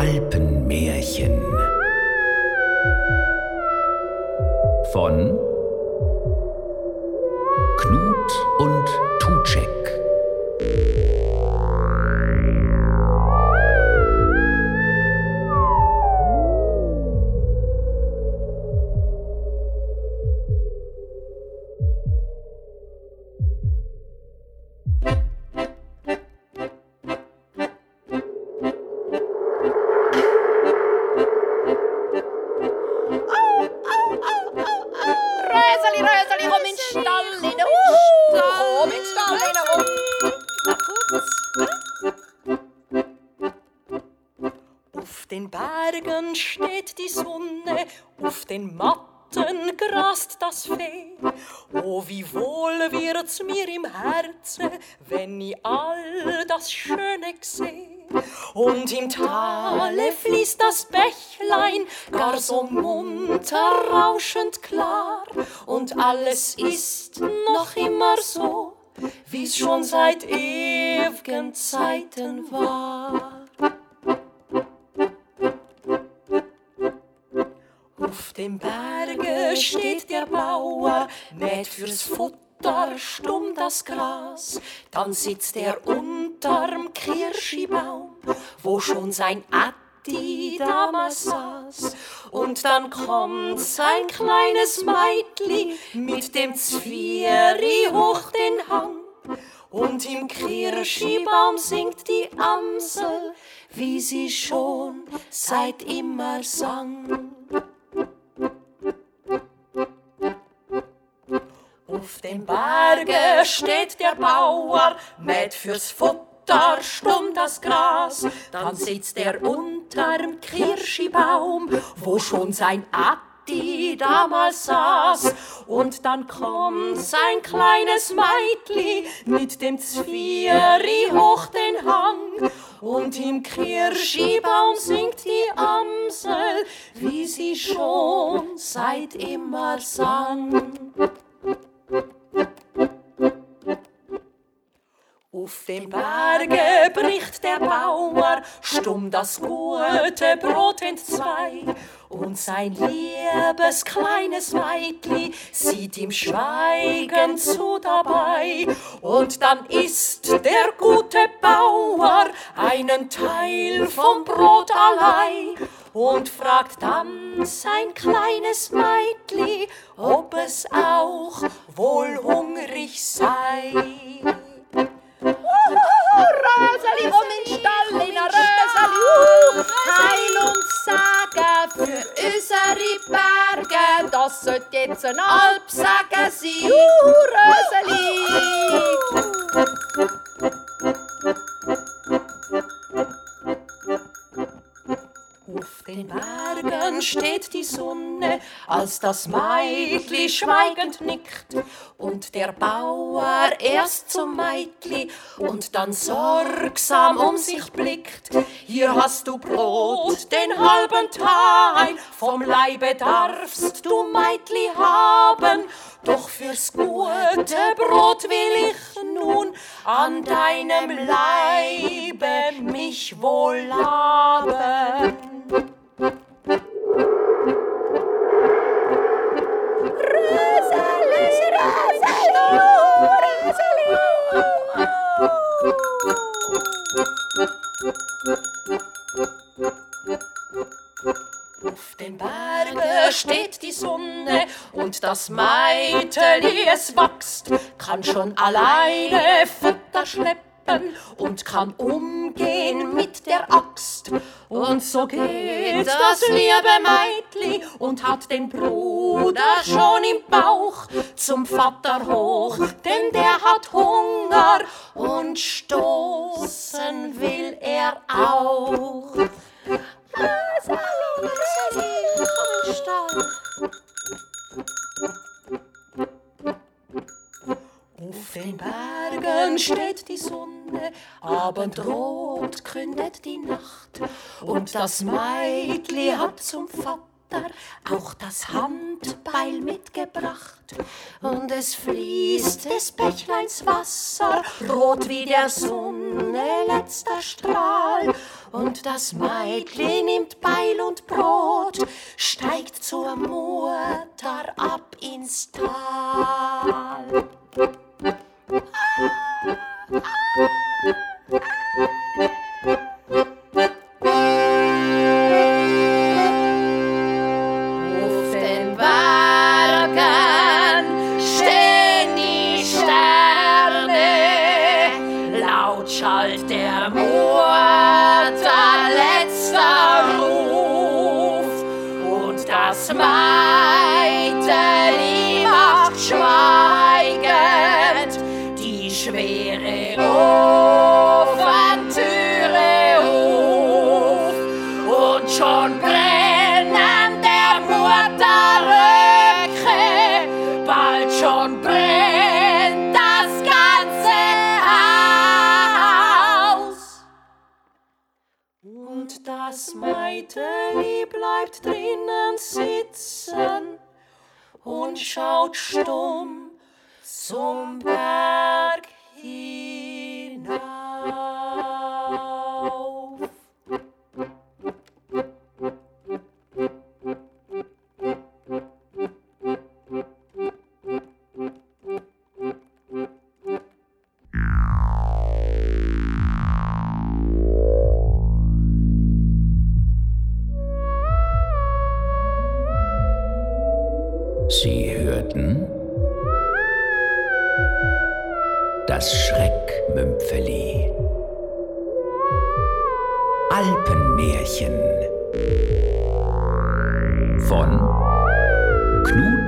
Alpenmärchen. Von Knut und Auf den Bergen steht die Sonne, auf den Matten grast das Fee. Oh, wie wohl wird's mir im Herzen, wenn ich all das Schöne seh. Und im Tale fließt das Bächlein gar so munter rauschend klar. Und alles ist noch immer so, wie's schon seit ewigen Zeiten war. Dem Berge steht der Bauer, mäht fürs Futter stumm das Gras. Dann sitzt er unterm Kirschibaum, wo schon sein Atti damals saß. Und dann kommt sein kleines Meitli mit dem Zwieri hoch den Hang. Und im Kirschibaum singt die Amsel, wie sie schon seit immer sang. Auf dem Berge steht der Bauer, mäht fürs Futter stumm das Gras. Dann sitzt er unterm Kirschibaum, wo schon sein Atti damals saß. Und dann kommt sein kleines Meitli mit dem Zwieri hoch den Hang. Und im Kirschibaum singt die Amsel, wie sie schon seit immer sang. Dem Berge bricht der Bauer stumm das gute Brot entzwei. Und sein liebes kleines Meitli sieht ihm schweigend zu dabei. Und dann isst der gute Bauer einen Teil vom Brot allein und fragt dann sein kleines Meitli, ob es auch wohl hungrig sei. Für unsere Berge, das sollte jetzt ein Alpsagen sein, uh, Röseli. Auf den Bergen steht die Sonne, als das Meitli schweigend nickt. Und der Bauer erst zum Meitli und dann sorgsam um sich blickt. Hier hast du Brot, den halben Teil, vom Leibe darfst du Meitli haben. Doch fürs gute Brot will ich nun an deinem Leibe mich wohl laben. Auf den Bergen steht die Sonne und das Meiteli, es wächst, kann schon alleine Futter schleppen und kann umgehen mit der Axt. Und so geht das liebe Meitli und hat den Bruder schon im Bauch zum Vater hoch, denn der hat Hunger und stoßen will er auch. Auf den Bergen steht die Sonne, abendrot kündet die Nacht. Und das Meitli hat zum Vater auch das Handtuch Beil mitgebracht. Und es fließt des Bächleins Wasser, rot wie der Sonne letzter Strahl. Und das Meitli nimmt Beil und Brot, steigt zur Mutter ab ins Tal. Das Meiteli macht schweigend die schwere das Meiteli bleibt drinnen sitzen und schaut stumm zum Berg hinauf. Alpenmärchen. Von Knut